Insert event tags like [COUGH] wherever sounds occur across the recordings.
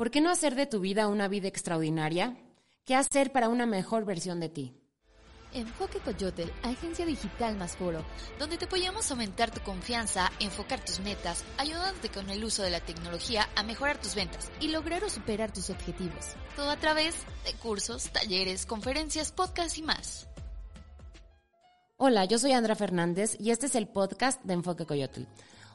¿Por qué no hacer de tu vida una vida extraordinaria? ¿Qué hacer para una mejor versión de ti? Enfoque Coyotel, agencia digital más foro, donde te apoyamos a aumentar tu confianza, enfocar tus metas, ayudándote con el uso de la tecnología a mejorar tus ventas y lograr o superar tus objetivos. Todo a través de cursos, talleres, conferencias, podcasts y más. Hola, yo soy Andra Fernández y este es el podcast de Enfoque Coyotel.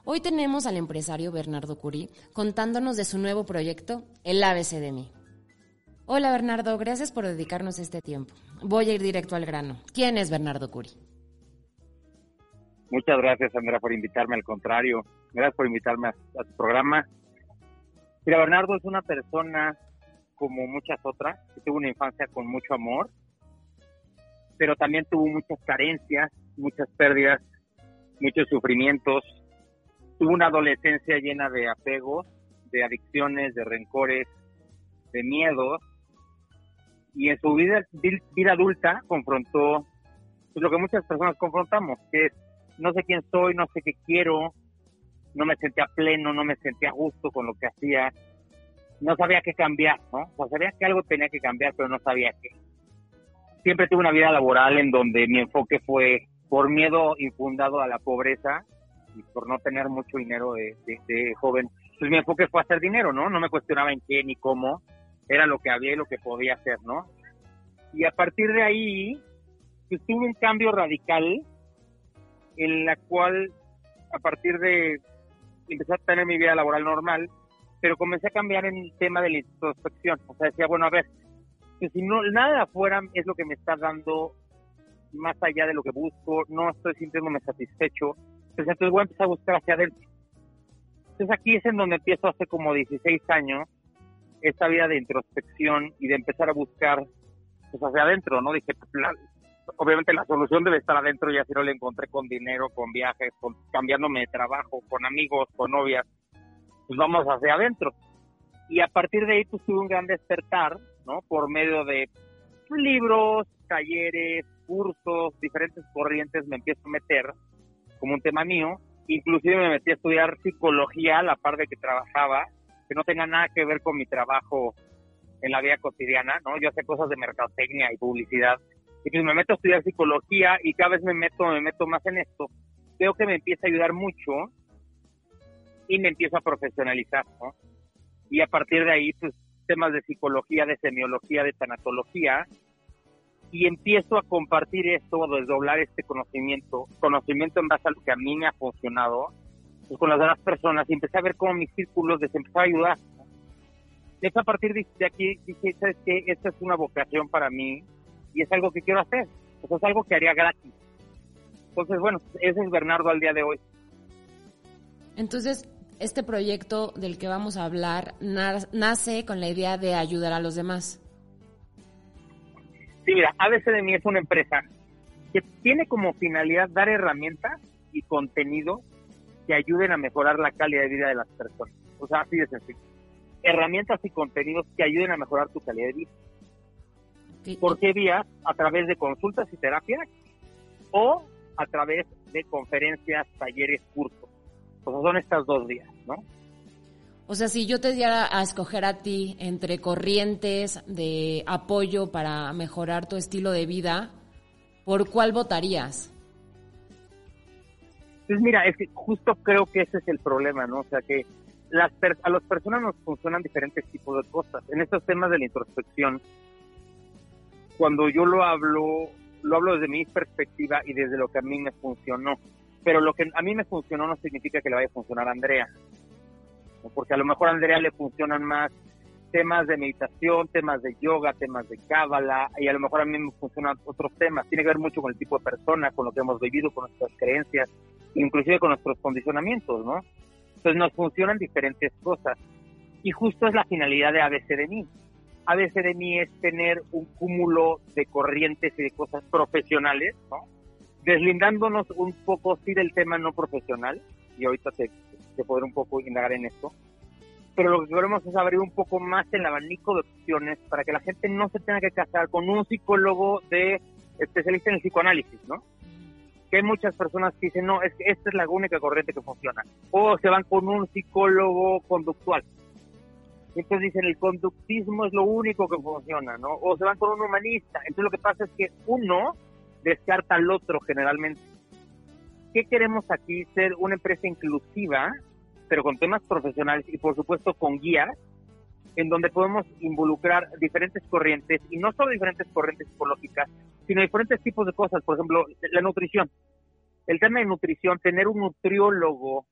Hoy tenemos al empresario Bernardo Curí contándonos de su nuevo proyecto, el ABC de mí. Hola Bernardo, gracias por dedicarnos este tiempo. Voy a ir directo al grano. ¿Quién es Bernardo Curí? Muchas gracias, Andrea, por invitarme. Al contrario, gracias por invitarme a, tu programa. Mira, Bernardo es una persona como muchas otras que tuvo una infancia con mucho amor, pero también tuvo muchas carencias, muchas pérdidas, muchos sufrimientos, tuvo una adolescencia llena de apegos, de adicciones, de rencores, de miedos. Y en su vida, vida adulta confrontó pues, lo que muchas personas confrontamos, que es no sé quién soy, no sé qué quiero, no me sentía pleno, no me sentía justo con lo que hacía, no sabía qué cambiar, ¿no? O sabía que algo tenía que cambiar, pero no sabía qué. Siempre tuve una vida laboral en donde mi enfoque fue por miedo infundado a la pobreza, y por no tener mucho dinero de, joven, pues mi enfoque fue hacer dinero, ¿no? No me cuestionaba en qué ni cómo, era lo que había y lo que podía hacer, ¿no? Y a partir de ahí, pues tuve un cambio radical en la cual, a partir de empezar a tener mi vida laboral normal, pero comencé a cambiar en el tema de la introspección. O sea, decía, bueno, a ver, que si no nada de afuera es lo que me está dando más allá de lo que busco, no estoy sintiéndome satisfecho, pues entonces voy a empezar a buscar hacia adentro. Entonces aquí es en donde empiezo hace como 16 años esta vida de introspección y de empezar a buscar pues hacia adentro, ¿no? Dije, pues, obviamente la solución debe estar adentro y así no la encontré con dinero, con viajes, con cambiándome de trabajo, con amigos, con novias, pues vamos hacia adentro. Y a partir de ahí pues tuve un gran despertar, ¿no? Por medio de libros, talleres, cursos, diferentes corrientes me empiezo a meter como un tema mío. Inclusive me metí a estudiar psicología a la par de que trabajaba, que no tenga nada que ver con mi trabajo en la vida cotidiana, ¿no? Yo hacía cosas de mercadotecnia y publicidad. Y pues me meto a estudiar psicología y cada vez me meto, me meto más en esto. Veo que me empieza a ayudar mucho y me empiezo a profesionalizar, ¿no? Y a partir de ahí, pues temas de psicología, de semiología, de tanatología, y empiezo a compartir esto, a desdoblar este conocimiento, conocimiento en base a lo que a mí me ha funcionado, pues con las demás personas, y empecé a ver cómo mis círculos les empezó a ayudar. Es a partir de aquí dije, ¿sabes qué? Esta es una vocación para mí y es algo que quiero hacer. Es algo que haría gratis. Entonces, bueno, ese es Bernardo al día de hoy. Entonces, este proyecto del que vamos a hablar nace con la idea de ayudar a los demás. Sí, mira, ABC de mí es una empresa que tiene como finalidad dar herramientas y contenido que ayuden a mejorar la calidad de vida de las personas. O sea, así de sencillo. Herramientas y contenidos que ayuden a mejorar tu calidad de vida. ¿Por qué vías? A través de consultas y terapias o a través de conferencias, talleres, cursos. Pues son estas dos vías, ¿no? O sea, si yo te diera a escoger a ti entre corrientes de apoyo para mejorar tu estilo de vida, ¿por cuál votarías? Pues mira, es que justo creo que ese es el problema, ¿no? O sea, que las a las personas nos funcionan diferentes tipos de cosas. En estos temas de la introspección, cuando yo lo hablo, lo hablo desde mi perspectiva y desde lo que a mí me funcionó. Pero lo que a mí me funcionó no significa que le vaya a funcionar a Andrea porque a lo mejor a Andrea le funcionan más temas de meditación, temas de yoga, temas de cábala, y a lo mejor a mí me funcionan otros temas. Tiene que ver mucho con el tipo de persona, con lo que hemos vivido, con nuestras creencias, inclusive con nuestros condicionamientos, ¿no? Entonces nos funcionan diferentes cosas. Y justo es la finalidad de ABC de mí. ABC de mí es tener un cúmulo de corrientes y de cosas profesionales, ¿no? Deslindándonos un poco sí del tema no profesional, y ahorita te, de poder un poco indagar en esto. Pero lo que queremos es abrir un poco más el abanico de opciones para que la gente no se tenga que casar con un psicólogo de especialista en el psicoanálisis, ¿no? Que hay muchas personas que dicen, no, es que esta es la única corriente que funciona. O se van con un psicólogo conductual. Entonces dicen, el conductismo es lo único que funciona, ¿no? O se van con un humanista. Entonces lo que pasa es que uno descarta al otro generalmente. ¿Qué queremos aquí? Ser una empresa inclusiva, pero con temas profesionales y por supuesto con guías, en donde podemos involucrar diferentes corrientes, y no solo diferentes corrientes psicológicas, sino diferentes tipos de cosas. Por ejemplo, la nutrición. El tema de nutrición, tener un nutriólogo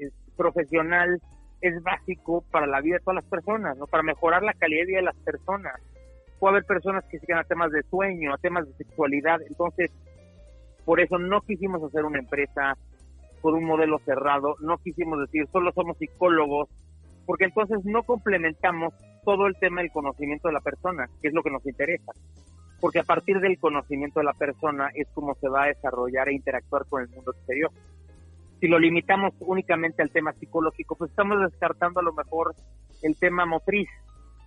eh, profesional es básico para la vida de todas las personas, ¿no? Para mejorar la calidad de vida de las personas. Puede haber personas que sigan a temas de sueño, a temas de sexualidad. Entonces, por eso no quisimos hacer una empresa por un modelo cerrado, no quisimos decir solo somos psicólogos, porque entonces no complementamos todo el tema del conocimiento de la persona, que es lo que nos interesa. Porque a partir del conocimiento de la persona es como se va a desarrollar e interactuar con el mundo exterior si lo limitamos únicamente al tema psicológico, pues estamos descartando a lo mejor el tema motriz,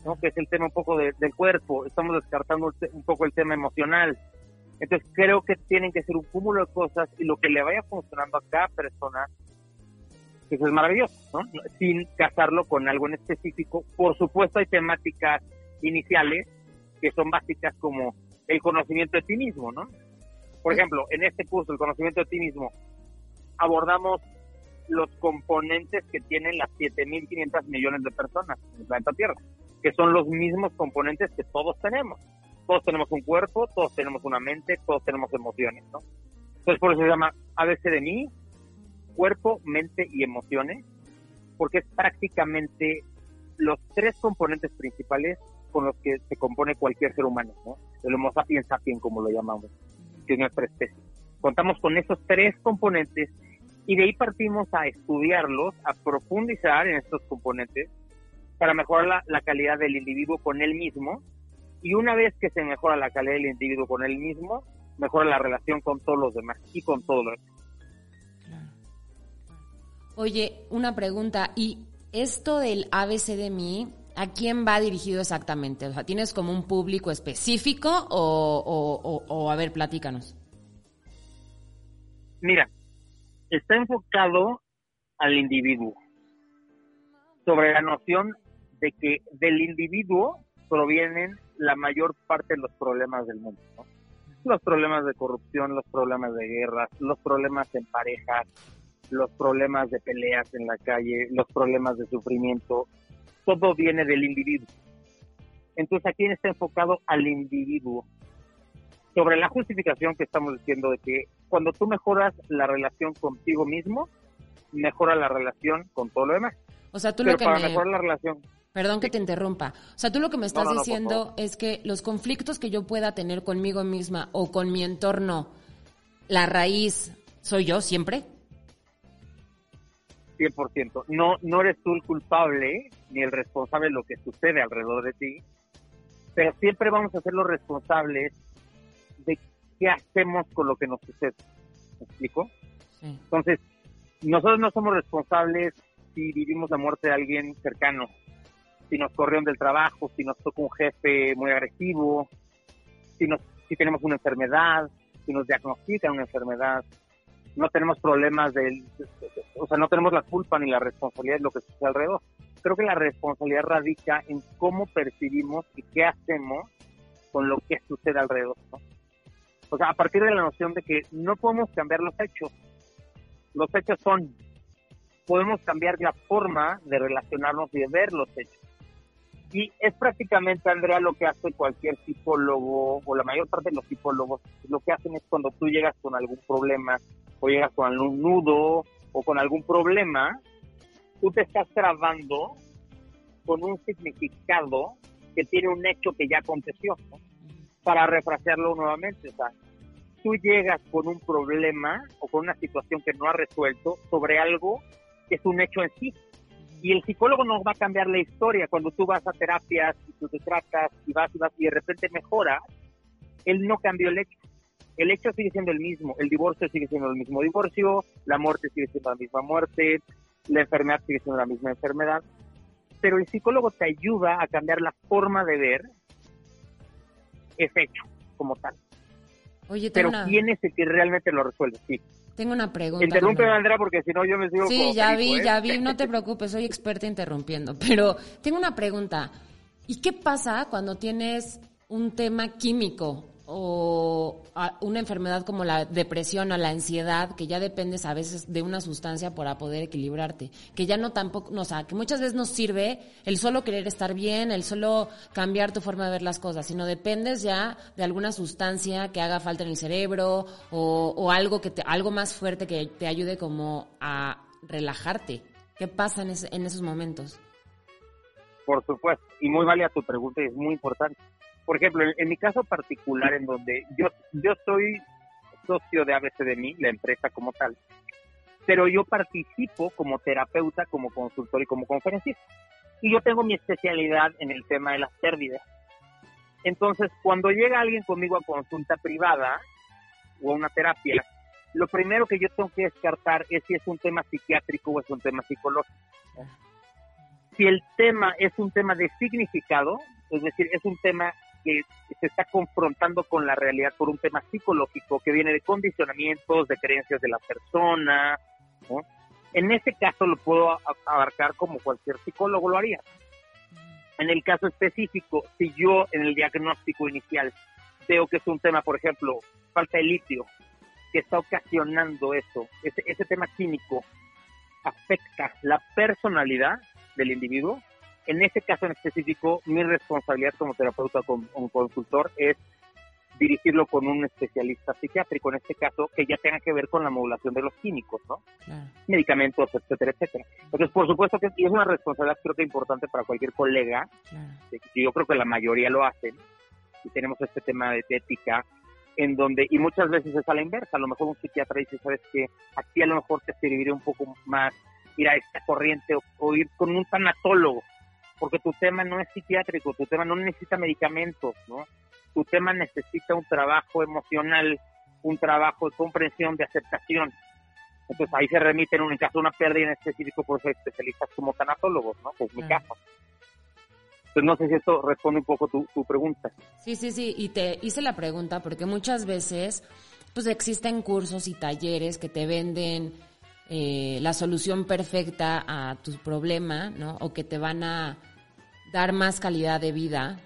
¿no? que es el tema un poco del cuerpo, estamos descartando un poco el tema emocional. Entonces creo que tienen que ser un cúmulo de cosas y lo que le vaya funcionando a cada persona, pues es maravilloso, ¿no? sin casarlo con algo en específico. Por supuesto hay temáticas iniciales que son básicas como el conocimiento de ti mismo, ¿no? Por ejemplo, en este curso, el conocimiento de ti mismo, abordamos los componentes que tienen las 7.500 millones de personas en el planeta Tierra, que son los mismos componentes que todos tenemos. Todos tenemos un cuerpo, todos tenemos una mente, todos tenemos emociones, ¿no? Entonces por eso se llama ABC de mí, cuerpo, mente y emociones, porque es prácticamente los tres componentes principales con los que se compone cualquier ser humano, ¿no? El Homo sapiens sapiens, como lo llamamos, que es nuestra especie. Contamos con esos tres componentes y de ahí partimos a estudiarlos, a profundizar en estos componentes para mejorar la, calidad del individuo con él mismo y una vez que se mejora la calidad del individuo con él mismo, mejora la relación con todos los demás y con todo lo demás. Oye, una pregunta, ¿y esto del ABC de mí, a quién va dirigido exactamente? O sea, ¿tienes como un público específico o, o a ver, platícanos? Mira, está enfocado al individuo, sobre la noción de que del individuo provienen la mayor parte de los problemas del mundo. Los problemas de corrupción, los problemas de guerras, los problemas en parejas, los problemas de peleas en la calle, los problemas de sufrimiento, todo viene del individuo. Entonces aquí está enfocado al individuo, sobre la justificación que estamos diciendo de que cuando tú mejoras la relación contigo mismo, mejora la relación con todo lo demás. O sea, tú lo que para mejorar la relación. Perdón que te interrumpa. O sea, tú lo que me estás diciendo es que los conflictos que yo pueda tener conmigo misma o con mi entorno, la raíz soy yo siempre. 100%. No, no eres tú el culpable ni el responsable de lo que sucede alrededor de ti, pero siempre vamos a ser los responsables de qué hacemos con lo que nos sucede. ¿Me explico? Entonces, nosotros no somos responsables si vivimos la muerte de alguien cercano, si nos corrieron del trabajo, si nos toca un jefe muy agresivo, si, nos, si tenemos una enfermedad, si nos diagnostican una enfermedad. No tenemos problemas del, o sea, no tenemos la culpa ni la responsabilidad de lo que sucede alrededor. Creo que la responsabilidad radica en cómo percibimos y qué hacemos con lo que sucede alrededor. ¿no? O sea, a partir de la noción de que no podemos cambiar los hechos. Los hechos son, podemos cambiar la forma de relacionarnos y de ver los hechos. Y es prácticamente, Andrea, lo que hace cualquier psicólogo, o la mayor parte de los psicólogos, lo que hacen es cuando tú llegas con algún problema, o llegas con algún nudo, o con algún problema, tú te estás trabando con un significado que tiene un hecho que ya aconteció. para refrasearlo nuevamente. O sea, tú llegas con un problema o con una situación que no has resuelto sobre algo que es un hecho en sí. Y el psicólogo no va a cambiar la historia. Cuando tú vas a terapias y tú te tratas y vas y vas y de repente mejora, él no cambió el hecho. El hecho sigue siendo el mismo. El divorcio sigue siendo el mismo divorcio, la muerte sigue siendo la misma muerte, la enfermedad sigue siendo la misma enfermedad. Pero el psicólogo te ayuda a cambiar la forma de ver es hecho como tal. Oye, Pero ¿quién es el que realmente lo resuelve? Sí. Tengo una pregunta. Interrumpe, Andrea, porque si no yo me sigo Sí, ya vi, ¿eh? ya vi, no te preocupes, soy experta interrumpiendo. Pero tengo una pregunta. ¿Y qué pasa cuando tienes un tema químico o una enfermedad como la depresión o la ansiedad, que ya dependes a veces de una sustancia para poder equilibrarte, que ya no tampoco, no, o sea, que muchas veces nos sirve el solo querer estar bien, el solo cambiar tu forma de ver las cosas, sino dependes ya de alguna sustancia que haga falta en el cerebro o, o algo que te, algo más fuerte que te ayude como a relajarte. ¿Qué pasa en, en esos momentos? Por supuesto, y muy válida tu pregunta, es muy importante por ejemplo, en, mi caso particular, en donde yo, yo soy socio de ABCDMI, la empresa como tal, pero yo participo como terapeuta, como consultor y como conferencista. Y yo tengo mi especialidad en el tema de las pérdidas. Entonces, cuando llega alguien conmigo a consulta privada o a una terapia, lo primero que yo tengo que descartar es si es un tema psiquiátrico o es un tema psicológico. Si el tema es un tema de significado, es decir, es un tema que se está confrontando con la realidad por un tema psicológico que viene de condicionamientos, de creencias de la persona. En ese caso lo puedo abarcar como cualquier psicólogo lo haría. En el caso específico, si yo en el diagnóstico inicial veo que es un tema, por ejemplo, falta de litio, que está ocasionando eso, ese, ese tema químico afecta la personalidad del individuo, en este caso en específico, mi responsabilidad como terapeuta o consultor es dirigirlo con un especialista psiquiátrico, en este caso, que ya tenga que ver con la modulación de los químicos, ¿no? Medicamentos, etcétera, etcétera. Entonces, por supuesto que es una responsabilidad creo que importante para cualquier colega, y yo creo que la mayoría lo hacen, y tenemos este tema de ética, en donde, y muchas veces es a la inversa, a lo mejor un psiquiatra dice, sabes que aquí a lo mejor te serviría un poco más ir a esta corriente o ir con un tanatólogo, porque tu tema no es psiquiátrico, tu tema no necesita medicamentos, ¿no? Tu tema necesita un trabajo emocional, un trabajo de comprensión, de aceptación. Entonces ahí se remite en un caso de una pérdida en específico por ser especialistas como tanatólogos, ¿no? Pues mi caso. Entonces no sé si esto responde un poco tu, tu pregunta. Sí, sí, sí, y te hice la pregunta porque muchas veces pues existen cursos y talleres que te venden eh, la solución perfecta a tu problema, ¿no? O que te van a dar más calidad de vida.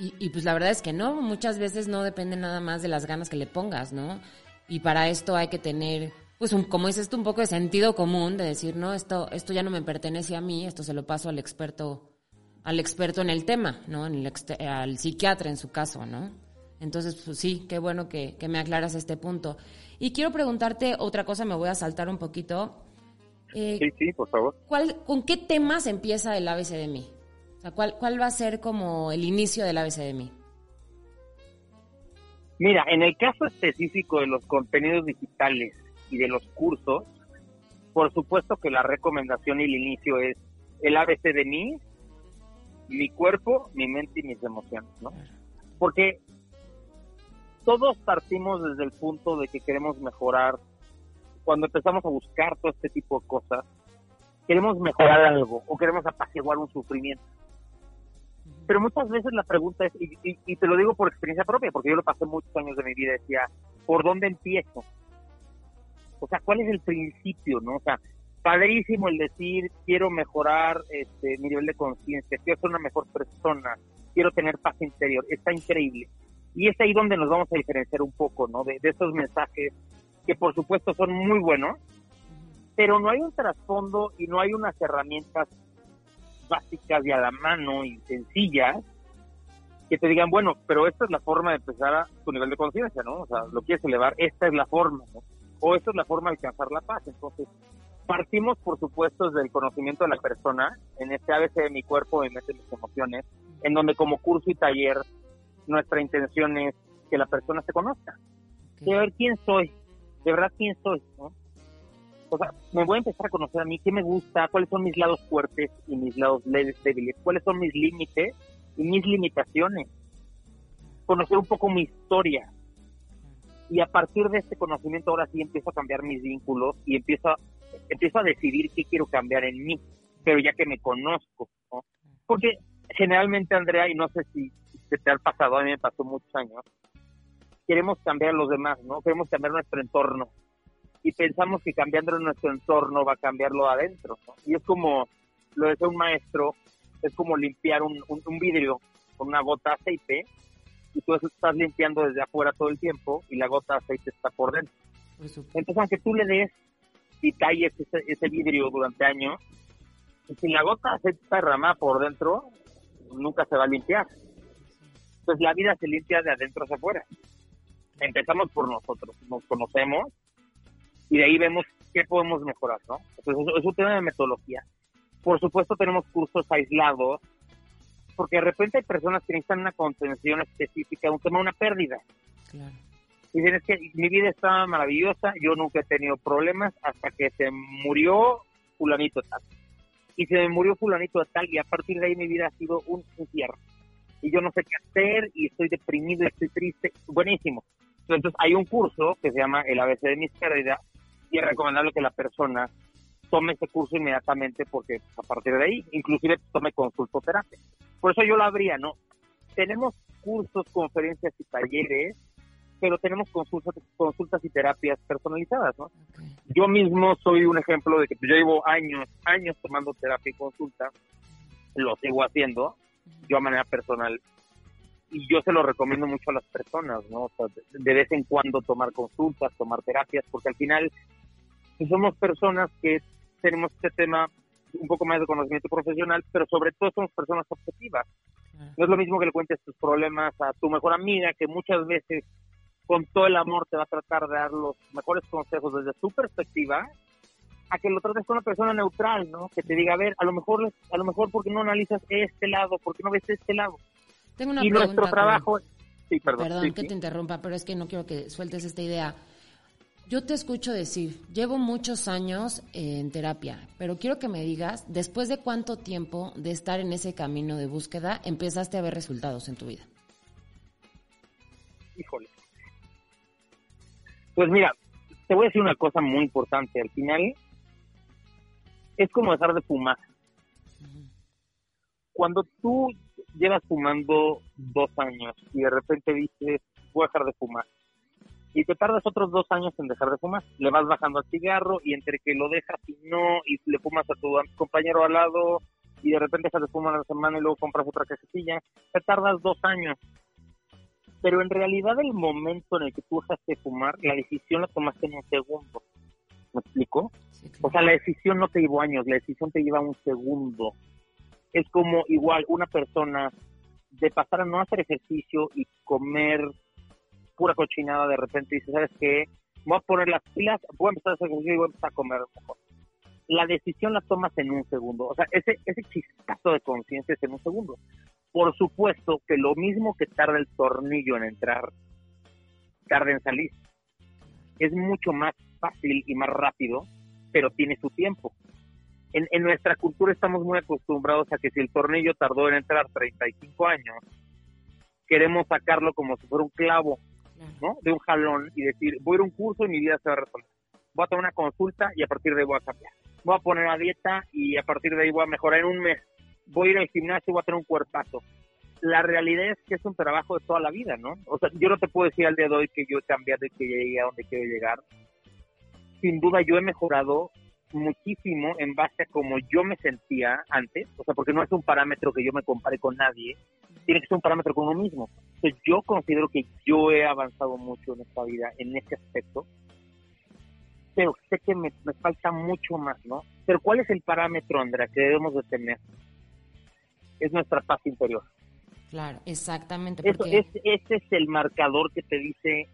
Y, pues la verdad es que no, muchas veces no depende nada más de las ganas que le pongas, ¿no? Y para esto hay que tener, pues un, como dices tú, un poco de sentido común, de decir, no, esto, esto ya no me pertenece a mí, esto se lo paso al experto, al experto en el tema, ¿no? En el, al psiquiatra en su caso, ¿no? Entonces, pues sí, qué bueno que, que me aclaras este punto. Y quiero preguntarte otra cosa, me voy a saltar un poquito. Eh, sí, sí, por favor. ¿cuál, ¿Con qué temas empieza el ABC de mí? O sea, ¿cuál, ¿cuál va a ser como el inicio del ABC de mí? Mira, en el caso específico de los contenidos digitales y de los cursos, por supuesto que la recomendación y el inicio es el ABC de mí, mi cuerpo, mi mente y mis emociones, ¿no? Porque todos partimos desde el punto de que queremos mejorar. Cuando empezamos a buscar todo este tipo de cosas, queremos mejorar algo o queremos apaciguar un sufrimiento. Pero muchas veces la pregunta es, y, te lo digo por experiencia propia, porque yo lo pasé muchos años de mi vida, decía, ¿por dónde empiezo? O sea, ¿cuál es el principio, no? O sea, padrísimo el decir, quiero mejorar este, mi nivel de conciencia, quiero ser una mejor persona, quiero tener paz interior, está increíble. Y es ahí donde nos vamos a diferenciar un poco, ¿no? De, de esos mensajes que por supuesto son muy buenos, pero no hay un trasfondo y no hay unas herramientas básicas y a la mano y sencillas que te digan, bueno, pero esta es la forma de empezar a tu nivel de conciencia, ¿no? O sea, lo quieres elevar, esta es la forma, ¿no? O esta es la forma de alcanzar la paz. Entonces, partimos, por supuesto, desde el conocimiento de la persona, en este ABC de mi cuerpo, mi mente, mis emociones, en donde como curso y taller, nuestra intención es que la persona se conozca. De ver quién soy, de verdad quién soy, ¿no? O sea, me voy a empezar a conocer a mí, qué me gusta, cuáles son mis lados fuertes y mis lados débiles, cuáles son mis límites y mis limitaciones. Conocer un poco mi historia. Y a partir de este conocimiento ahora sí empiezo a cambiar mis vínculos y empiezo a, empiezo a decidir qué quiero cambiar en mí, pero ya que me conozco, ¿no? Porque generalmente, Andrea, y no sé si se te ha pasado, a mí me pasó muchos años, queremos cambiar a los demás, ¿no? Queremos cambiar nuestro entorno y pensamos que cambiando nuestro entorno va a cambiarlo adentro. Y es como, lo decía un maestro, es como limpiar un, un, vidrio con una gota de aceite y tú estás limpiando desde afuera todo el tiempo y la gota de aceite está por dentro. Entonces, aunque tú le des y talles ese, ese vidrio durante años, si la gota de aceite está derramada por dentro, nunca se va a limpiar. Entonces la vida se limpia de adentro hacia afuera. Empezamos por nosotros, nos conocemos y de ahí vemos qué podemos mejorar, ¿no? Entonces es un tema de metodología. Por supuesto tenemos cursos aislados, porque de repente hay personas que necesitan una contención específica, un tema, una pérdida. Claro. Y dicen, es que mi vida estaba maravillosa, yo nunca he tenido problemas hasta que se murió fulanito tal. Y se me murió fulanito tal y a partir de ahí mi vida ha sido un infierno. Y yo no sé qué hacer y estoy deprimido y estoy triste. Buenísimo. Entonces hay un curso que se llama el ABC de mis pérdidas y es recomendable que la persona tome ese curso inmediatamente porque a partir de ahí inclusive tome consultoterapia. Por eso yo lo abría, ¿no? Tenemos cursos, conferencias y talleres, pero tenemos consultas, consultas y terapias personalizadas, ¿no? Yo mismo soy un ejemplo de que yo llevo años, años tomando terapia y consulta, lo sigo haciendo, yo a manera personal, y yo se lo recomiendo mucho a las personas, ¿no? O sea, de vez en cuando tomar consultas, tomar terapias, porque al final somos personas que tenemos este tema un poco más de conocimiento profesional, pero sobre todo somos personas objetivas. No es lo mismo que le cuentes tus problemas a tu mejor amiga, que muchas veces con todo el amor te va a tratar de dar los mejores consejos desde su perspectiva, a que lo trates con una persona neutral, ¿no? Que te diga, a ver, a lo mejor, a lo mejor porque no analizas este lado, porque no ves este lado. Tengo una y nuestro trabajo, sí, perdón, perdón que te interrumpa, pero es que no quiero que sueltes esta idea. Yo te escucho decir, llevo muchos años en terapia, pero quiero que me digas, después de cuánto tiempo de estar en ese camino de búsqueda, empezaste a ver resultados en tu vida. Híjole. Pues mira, te voy a decir una cosa muy importante. Al final, es como dejar de fumar. Cuando tú llevas fumando dos años y de repente dices, voy a dejar de fumar, y te tardas otros dos años en dejar de fumar. Le vas bajando al cigarro y entre que lo dejas y no, y le fumas a tu compañero al lado y de repente dejas de fumar una semana y luego compras otra cajetilla, te tardas dos años. Pero en realidad el momento en el que tú dejaste de fumar, la decisión la tomaste en un segundo. ¿Me explico? O sea, la decisión no te llevó años, la decisión te lleva un segundo. Es como igual una persona de pasar a no hacer ejercicio y comer pura cochinada, de repente dices, ¿sabes qué? Voy a poner las pilas, voy a empezar a hacer ejercicio y voy a empezar a comer mejor. La decisión la tomas en un segundo. O sea, ese, ese chistazo de conciencia es en un segundo. Por supuesto que lo mismo que tarda el tornillo en entrar, tarda en salir. Es mucho más fácil y más rápido, pero tiene su tiempo. En, en, nuestra cultura estamos muy acostumbrados a que si el tornillo tardó en entrar 35 años, queremos sacarlo como si fuera un clavo ¿no? De un jalón y decir, voy a ir a un curso y mi vida se va a resolver. Voy a tomar una consulta y a partir de ahí voy a cambiar. Voy a poner a dieta y a partir de ahí voy a mejorar en un mes. Voy a ir al gimnasio y voy a tener un cuerpazo. La realidad es que es un trabajo de toda la vida, ¿no? O sea, yo no te puedo decir al día de hoy que yo he cambiado y que llegué a donde quiero llegar. Sin duda yo he mejorado muchísimo en base a cómo yo me sentía antes, o sea, porque no es un parámetro que yo me compare con nadie, tiene que ser un parámetro con uno mismo. Entonces yo considero que yo he avanzado mucho en esta vida, en ese aspecto, pero sé que me, falta mucho más, ¿no? Pero ¿cuál es el parámetro, Andrea, que debemos de tener? Es nuestra paz interior. Claro, exactamente. Eso, es, ese es el marcador que te dice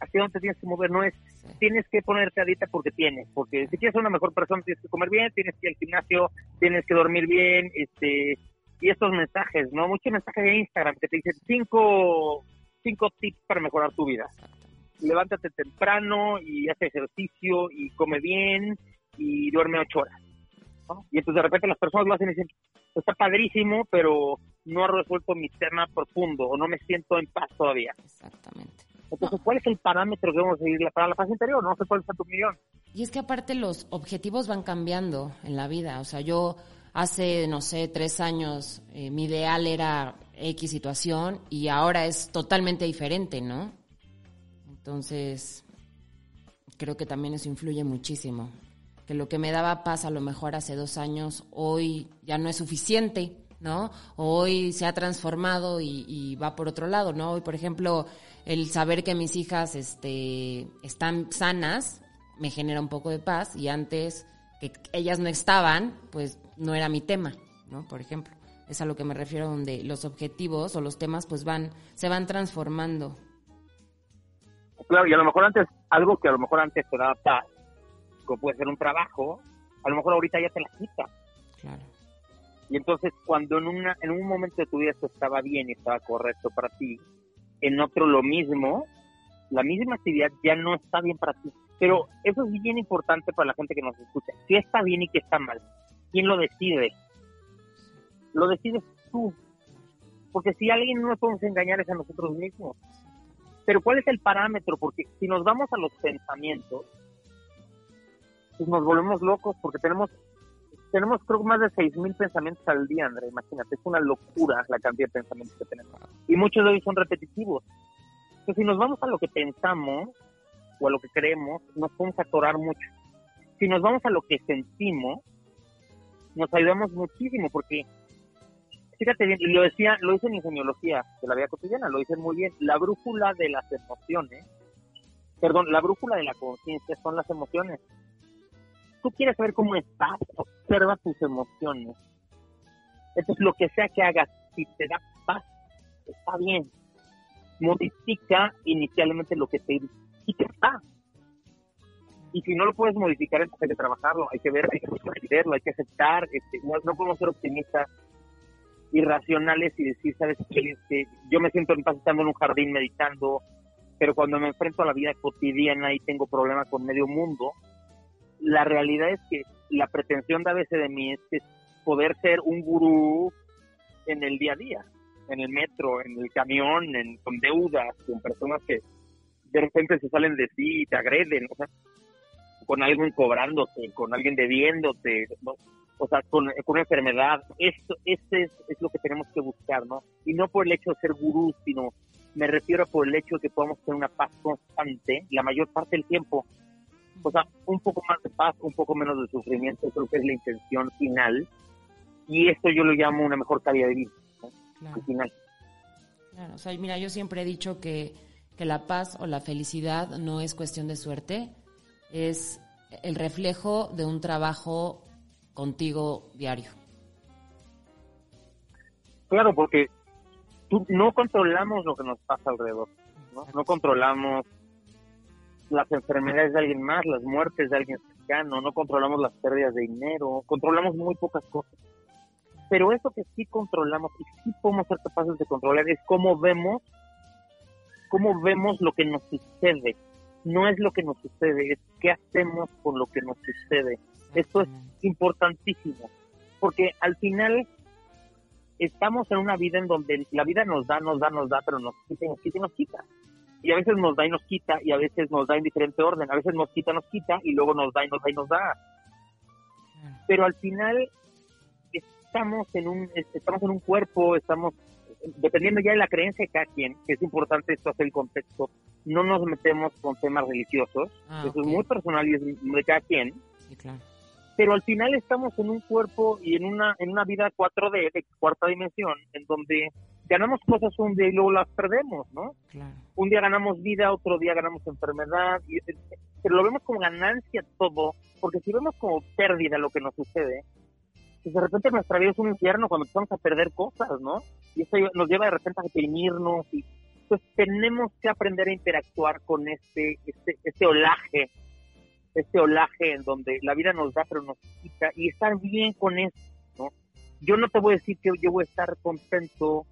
hacia dónde tienes que mover, no es tienes que ponerte a dieta porque tienes, porque si quieres ser una mejor persona tienes que comer bien, tienes que ir al gimnasio, tienes que dormir bien, este y estos mensajes, ¿no? Muchos mensajes de Instagram que te dicen cinco, cinco tips para mejorar tu vida. Levántate temprano y haz ejercicio y come bien y duerme ocho horas. Y entonces de repente las personas lo hacen y dicen, está padrísimo, pero no ha resuelto mi tema profundo o no me siento en paz todavía. Exactamente. Entonces, ¿cuál es el parámetro que vamos a seguir para la paz interior? No sé cuál es tu millón. Y es que aparte los objetivos van cambiando en la vida. O sea, yo hace, no sé, tres años eh, mi ideal era X situación y ahora es totalmente diferente, ¿no? Entonces, creo que también eso influye muchísimo. Que lo que me daba paz a lo mejor hace dos años, hoy ya no es suficiente, ¿no? Hoy se ha transformado y, va por otro lado, ¿no? Hoy, por ejemplo, el saber que mis hijas este, están sanas me genera un poco de paz y antes que ellas no estaban, pues no era mi tema, ¿no? Por ejemplo, es a lo que me refiero donde los objetivos o los temas pues van, se van transformando. Claro, y a lo mejor antes, algo que a lo mejor antes te daba paz, como puede ser un trabajo, a lo mejor ahorita ya te la quita. Claro. Y entonces cuando en, una, en un momento de tu vida esto estaba bien y estaba correcto para ti, en otro lo mismo, la misma actividad ya no está bien para ti. Pero eso es bien importante para la gente que nos escucha. ¿Qué está bien y qué está mal? ¿Quién lo decide? Lo decides tú. Porque si alguien no nos podemos engañar es a nosotros mismos. Pero ¿cuál es el parámetro? Porque si nos vamos a los pensamientos, pues nos volvemos locos porque tenemos tenemos creo más de 6.000 pensamientos al día, André, imagínate, es una locura la cantidad de pensamientos que tenemos. Y muchos de ellos son repetitivos. Entonces, si nos vamos a lo que pensamos, o a lo que creemos, nos podemos atorar mucho. Si nos vamos a lo que sentimos, nos ayudamos muchísimo porque, fíjate bien, lo decía, lo dice en de la vida cotidiana, lo dicen muy bien, la brújula de las emociones, perdón, la brújula de la conciencia son las emociones. Tú quieres saber cómo estás, observa tus emociones. Entonces, lo que sea que hagas, si te da paz, está bien. Modifica inicialmente lo que te y que está. Y si no lo puedes modificar, entonces hay que trabajarlo, hay que ver, hay que entenderlo, hay que aceptar. Este, no, podemos ser optimistas irracionales y decir, ¿sabes qué? Este, yo me siento en paz estando en un jardín meditando, pero cuando me enfrento a la vida cotidiana y tengo problemas con medio mundo, la realidad es que la pretensión de a veces de mí es, poder ser un gurú en el día a día, en el metro, en el camión, en, con deudas, con personas que de repente se salen de ti y te agreden, o sea, con alguien cobrándote, con alguien debiéndote, o sea, con, una enfermedad. Esto, este es, es, lo que tenemos que buscar, ¿no? Y no por el hecho de ser gurú, sino me refiero por el hecho de que podamos tener una paz constante la mayor parte del tiempo. O sea, un poco más de paz, un poco menos de sufrimiento, creo que es la intención final. Y esto yo lo llamo una mejor calidad de vida, Al final. Claro, o sea, mira, yo siempre he dicho que que la paz o la felicidad no es cuestión de suerte, es el reflejo de un trabajo contigo diario. Claro, porque tú, no controlamos lo que nos pasa alrededor, ¿no? no controlamos las enfermedades de alguien más, las muertes de alguien cercano, no controlamos las pérdidas de dinero, controlamos muy pocas cosas. Pero eso que sí controlamos y sí podemos ser capaces de controlar es cómo vemos cómo vemos lo que nos sucede. No es lo que nos sucede, es qué hacemos con lo que nos sucede. Esto es importantísimo, porque al final estamos en una vida en donde la vida nos da, nos da, nos da, pero nos quita, nos quita y nos quita. Y a veces nos da y nos quita, y a veces nos da en diferente orden. A veces nos quita, nos quita, y luego nos da y nos da y nos da. Pero al final estamos en un, estamos en un cuerpo, estamos dependiendo ya de la creencia de cada quien, que es importante esto hacer el contexto, no nos metemos con temas religiosos, ah, eso es muy personal y es de cada quien. Pero al final estamos en un cuerpo y en una en una vida 4D, de cuarta dimensión, en donde ganamos cosas un día y luego las perdemos, ¿no? Un día ganamos vida, otro día ganamos enfermedad, y, pero lo vemos como ganancia todo, porque si vemos como pérdida lo que nos sucede, pues de repente nuestra vida es un infierno cuando empezamos a perder cosas, ¿no? Y eso nos lleva de repente a deprimirnos y pues tenemos que aprender a interactuar con este, este, este olaje, este olaje en donde la vida nos da pero nos quita y estar bien con eso, ¿no? Yo no te voy a decir que yo voy a estar contento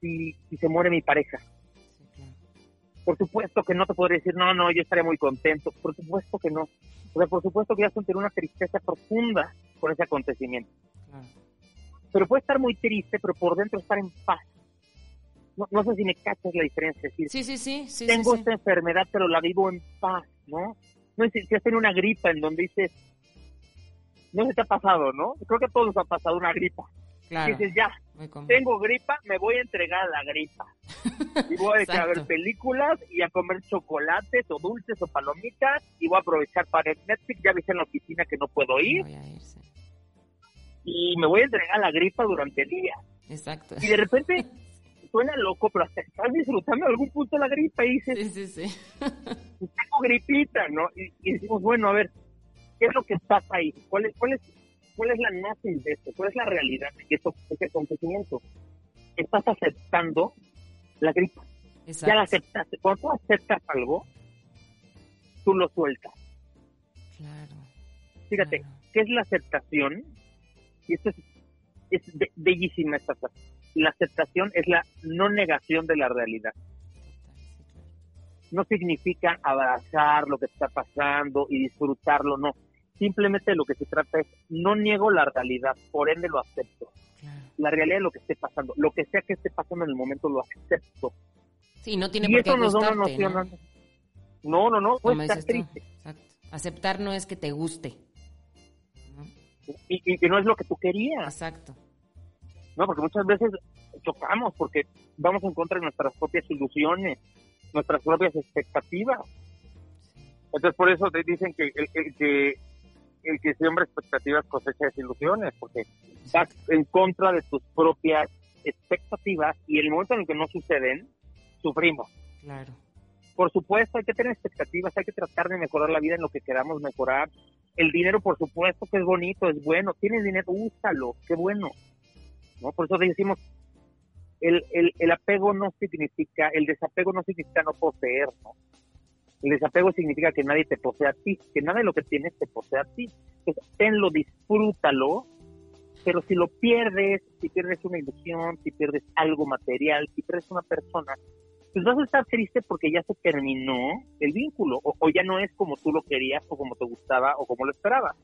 si, si se muere mi pareja. Por supuesto que no te podría decir, no, no, yo estaré muy contento. Por supuesto que no. O sea, por supuesto que ya sentir una tristeza profunda con ese acontecimiento. Pero puede estar muy triste, pero por dentro estar en paz. No, sé si me cachas la diferencia. sí, sí, sí, sí. Tengo esta enfermedad, pero la vivo en paz, ¿no? No sé si has tenido una gripa en donde dices, no se te ha pasado, ¿no? Creo que a todos nos ha pasado una gripa. Claro. dices, ya, tengo gripa, me voy a entregar a la gripa. Y voy a a ver películas y a comer chocolates o dulces o palomitas y voy a aprovechar para el Netflix. Ya viste en la oficina que no puedo ir Voy a ir, sí. y me voy a entregar la gripa durante el día. Exacto. Y de repente [LAUGHS] suena loco, pero hasta estás disfrutando en algún punto la gripa y dices, Sí, sí, sí. tengo gripita, ¿no? Y, y decimos, bueno, a ver, ¿qué es lo que pasa ahí? ¿Cuál es, cuál es, cuál es la gnosis de esto? ¿Cuál es la realidad de esto, de este acontecimiento? Estás aceptando la gripa. Ya la Exacto. aceptaste. Cuando tú aceptas algo, tú lo sueltas. Claro. Fíjate, claro. ¿qué es la aceptación? Y esto es, es be- bellísima esta frase. La aceptación es la no negación de la realidad. No significa abrazar lo que está pasando y disfrutarlo, no. Simplemente lo que se trata es no niego la realidad, por ende lo acepto. Claro. La realidad de lo que esté pasando, lo que sea que esté pasando en el momento lo acepto. Sí, no tiene y por qué eso nos da una noción. ¿no? No, no, no, puede estar triste. Exacto. Aceptar no es que te guste. ¿no? Y, y que no es lo que tú querías. Exacto. No, porque muchas veces chocamos porque vamos en contra de nuestras propias ilusiones, nuestras propias expectativas. Entonces por eso te dicen que el, el que el que siembra expectativas cosecha desilusiones, porque vas en contra de tus propias expectativas y el momento en el que no suceden, sufrimos. Claro. Por supuesto, hay que tener expectativas, hay que tratar de mejorar la vida en lo que queramos mejorar. El dinero, por supuesto, que es bonito, es bueno. Tienes dinero, úsalo, qué bueno. Por eso decimos, el, el, apego no significa, el desapego no significa no poseer. El desapego significa que nadie te posee a ti, que nada de lo que tienes te posee a ti. Entonces, tenlo, disfrútalo, pero si lo pierdes, si pierdes una ilusión, si pierdes algo material, si pierdes una persona, pues vas a estar triste porque ya se terminó el vínculo, o, o ya no es como tú lo querías, o como te gustaba, o como lo esperabas.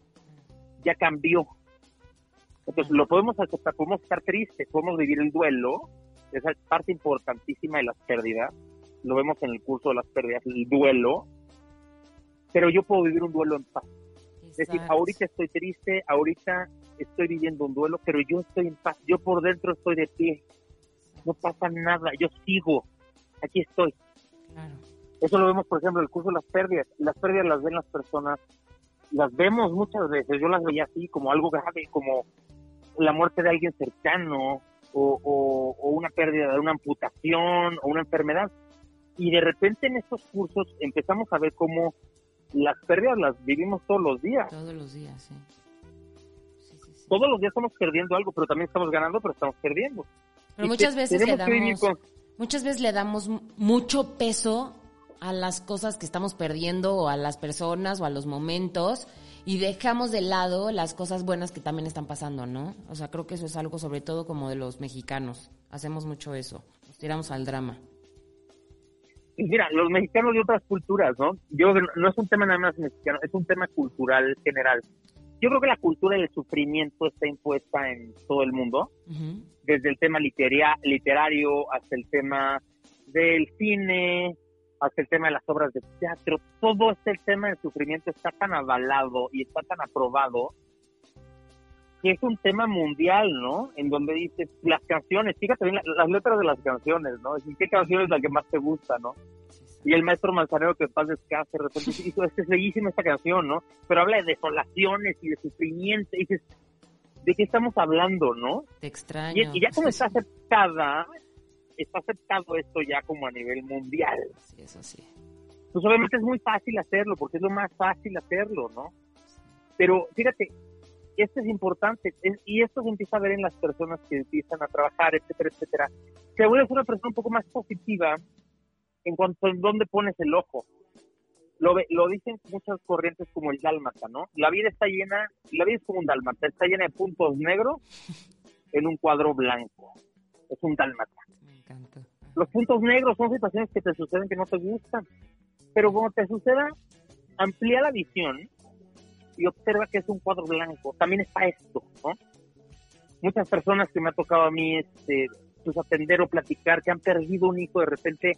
Ya cambió. Entonces lo podemos aceptar, podemos estar tristes, podemos vivir el duelo, esa es parte importantísima de las pérdidas, lo vemos en el curso de las pérdidas, el duelo, pero yo puedo vivir un duelo en paz. Es decir, ahorita estoy triste, ahorita estoy viviendo un duelo, pero yo estoy en paz, yo por dentro estoy de pie, no pasa nada, yo sigo, aquí estoy. Claro. Eso lo vemos, por ejemplo, en el curso de las pérdidas. Las pérdidas las ven las personas, las vemos muchas veces. Yo las veía así, como algo grave, como la muerte de alguien cercano, o, o- o una pérdida de una amputación, o una enfermedad. Y de repente en estos cursos empezamos a ver cómo las pérdidas las vivimos todos los días. Todos los días, sí. Sí, sí, sí. Todos los días estamos perdiendo algo, pero también estamos ganando, pero estamos perdiendo. Pero Y muchas te- veces le damos, con- muchas veces le damos mucho peso a las cosas que estamos perdiendo o a las personas o a los momentos y dejamos de lado las cosas buenas que también están pasando, ¿no? O sea, creo que eso es algo sobre todo como de los mexicanos. Hacemos mucho eso. Nos tiramos al drama. Y Mira, los mexicanos de otras culturas, ¿no? Yo creo que no es un tema nada más mexicano, es un tema cultural general. Yo creo que la cultura del sufrimiento está impuesta en todo el mundo, desde el tema litera- literario hasta el tema del cine, hasta el tema de las obras de teatro. Todo este tema del sufrimiento está tan avalado y está tan aprobado que es un tema mundial, ¿no? En donde dices las canciones, fíjate bien la- las letras de las canciones, ¿no? Es decir, ¿Qué canción es la que más te gusta, no? Y el maestro Manzanero que paz descanse, de repente dice, es que es bellísima esta canción, ¿no? Pero habla de desolaciones y de sufrimiento, y dices, ¿de qué estamos hablando, no? Te extraño. Y, y ya como está aceptada, está aceptado esto ya como a nivel mundial. Sí, eso sí. Pues obviamente es muy fácil hacerlo, porque es lo más fácil hacerlo, ¿no? Pero fíjate, esto es importante, es- y esto se empieza a ver en las personas que empiezan a trabajar, etcétera, etcétera. Se vuelve una persona un poco más positiva en cuanto a dónde pones el ojo. Lo, lo dicen muchas corrientes como el dálmata, ¿no? La vida está llena, la vida es como un dálmata, está llena de puntos negros en un cuadro blanco. Es un dálmata. Los puntos negros son situaciones que te suceden que no te gustan. Pero cuando te suceda, amplía la visión y observa que es un cuadro blanco. También está esto, ¿no? Muchas personas que me ha tocado a mí este, pues atender o platicar que han perdido un hijo de repente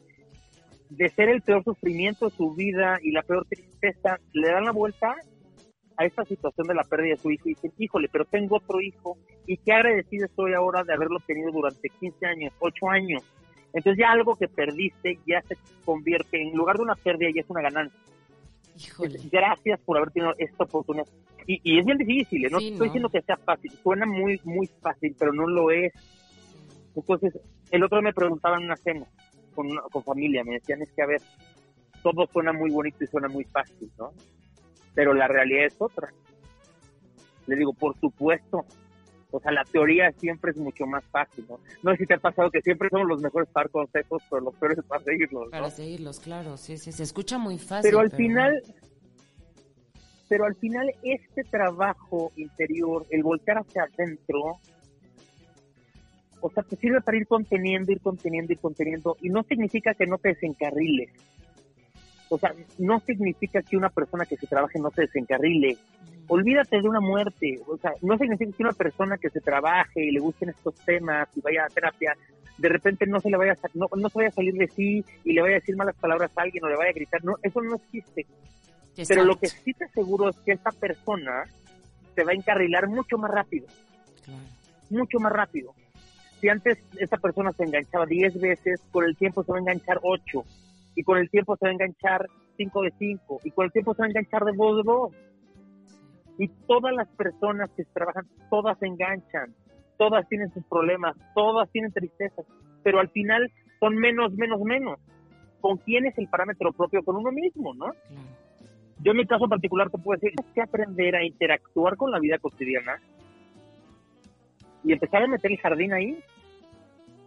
de ser el peor sufrimiento de su vida y la peor tristeza, le dan la vuelta a esta situación de la pérdida de su hijo y dicen, híjole, pero tengo otro hijo y qué agradecido estoy ahora de haberlo tenido durante 15 años, 8 años Entonces ya algo que perdiste ya se convierte, en lugar de una pérdida, ya es una ganancia. Híjole. Gracias por haber tenido esta oportunidad. Y, y es bien difícil, ¿eh? no Sí, estoy no. diciendo que sea fácil, suena muy, muy fácil, pero no lo es. Entonces, el otro me preguntaban en una cena con, una- con familia, me decían, es que a ver, todo suena muy bonito y suena muy fácil, ¿no? Pero la realidad es otra. Le digo, por supuesto. O sea, la teoría siempre es mucho más fácil, ¿no? No sé si te ha pasado que siempre somos los mejores para dar consejos, pero los peores para seguirlos, ¿no? Para seguirlos, claro, sí, sí, se escucha muy fácil. pero al final pero al final este trabajo interior el voltear hacia adentro o sea te sirve para ir conteniendo ir conteniendo ir conteniendo y no significa que no te desencarriles o sea no significa que una persona que se trabaje no se desencarrile. Olvídate de una muerte. O sea no significa que una persona que se trabaje y le gusten estos temas y vaya a terapia de repente no se le vaya a, no, no se vaya a salir de sí y le vaya a decir malas palabras a alguien o le vaya a gritar. No eso no existe. Pero lo que sí te aseguro es que esta persona se va a encarrilar mucho más rápido, claro. mucho más rápido. Si antes esta persona se enganchaba 10 veces, con el tiempo se va a enganchar 8, y con el tiempo se va a enganchar 5 de 5, y con el tiempo se va a enganchar de 2 de 2. Y todas las personas que trabajan, todas se enganchan, todas tienen sus problemas, todas tienen tristezas, pero al final son menos, menos, menos. ¿Con quién es el parámetro propio? Con uno mismo, ¿no? Yo en mi caso particular te puedo decir, que aprender a interactuar con la vida cotidiana y empezar a meter el jardín ahí.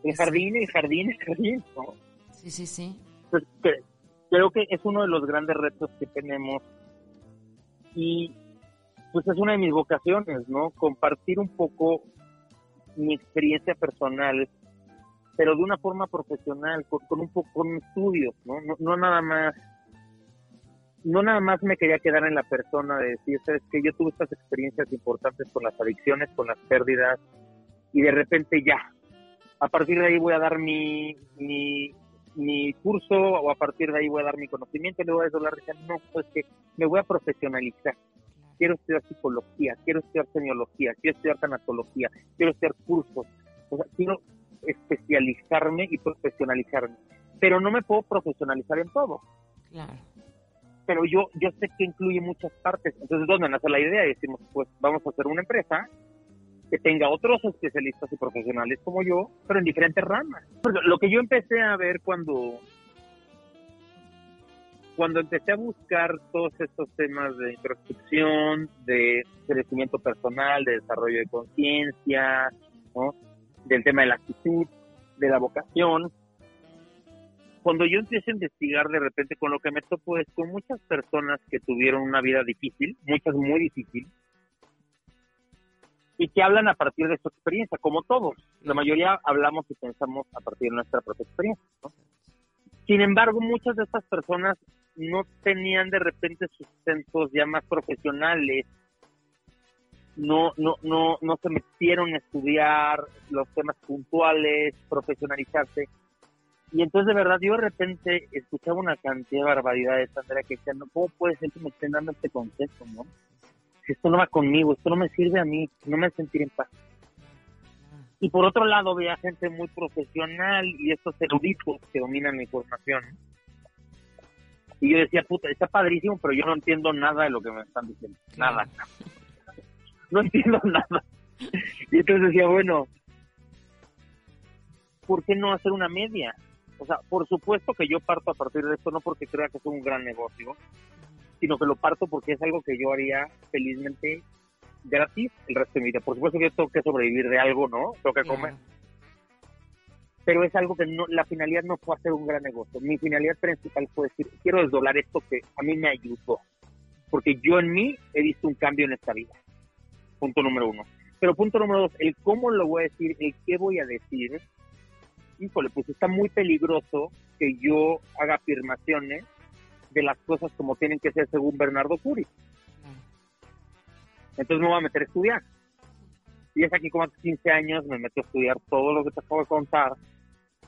El jardín, el jardín, el jardín. ¿no? Sí, sí, sí. Cre- creo que es uno de los grandes retos que tenemos y pues es una de mis vocaciones, ¿no? Compartir un poco mi experiencia personal, pero de una forma profesional, con, con un poco con estudios, ¿no? ¿no? No nada más no nada más me quería quedar en la persona de decir, sabes que yo tuve estas experiencias importantes con las adicciones, con las pérdidas, y de repente ya, a partir de ahí voy a dar mi, mi, mi curso o a partir de ahí voy a dar mi conocimiento y le voy a desdoblar, no, pues que me voy a profesionalizar. Quiero estudiar psicología, quiero estudiar semiología, quiero estudiar tanatología, quiero estudiar cursos. O sea, quiero especializarme y profesionalizarme. Pero no me puedo profesionalizar en todo Claro. pero yo yo sé que incluye muchas partes. Entonces, ¿dónde nace la idea? Decimos, pues vamos a hacer una empresa que tenga otros especialistas y profesionales como yo, pero en diferentes ramas. Porque lo que yo empecé a ver cuando cuando empecé a buscar todos estos temas de introspección, de crecimiento personal, de desarrollo de conciencia, ¿no? del tema de la actitud, de la vocación, cuando yo empiezo a investigar de repente con lo que me topo es con muchas personas que tuvieron una vida difícil, muchas muy difícil, y que hablan a partir de su experiencia, como todos. La mayoría hablamos y pensamos a partir de nuestra propia experiencia. ¿no? Sin embargo, muchas de estas personas no tenían de repente sustentos ya más profesionales, no, no, no, no se metieron a estudiar los temas puntuales, profesionalizarse. Y entonces, de verdad, yo de repente escuchaba una cantidad de barbaridades, Andrea, que decían, no, ¿cómo puede ser que me estén dando este consejo, no? Esto no va conmigo, esto no me sirve a mí, no me sentiré en paz. Y por otro lado, veía gente muy profesional y estos eruditos que dominan la información. Y yo decía, puta, está padrísimo, pero yo no entiendo nada de lo que me están diciendo. Nada. No entiendo [LAUGHS] nada. Y entonces decía, bueno, ¿por qué no hacer una media? O sea, por supuesto que yo parto a partir de esto, no porque crea que es un gran negocio, sino que lo parto porque es algo que yo haría felizmente gratis el resto de mi vida. Por supuesto que yo tengo que sobrevivir de algo, ¿no? Tengo que comer. Pero es algo que no, la finalidad no fue hacer un gran negocio. Mi finalidad principal fue decir, quiero desdoblar esto que a mí me ayudó. Porque yo en mí he visto un cambio en esta vida. Punto número uno. Pero punto número dos, el cómo lo voy a decir, el qué voy a decir. Híjole, pues está muy peligroso que yo haga afirmaciones de las cosas como tienen que ser según Bernardo Curi. Claro. Entonces me voy a meter a estudiar. Y es aquí como hace 15 años me meto a estudiar todo lo que te acabo de contar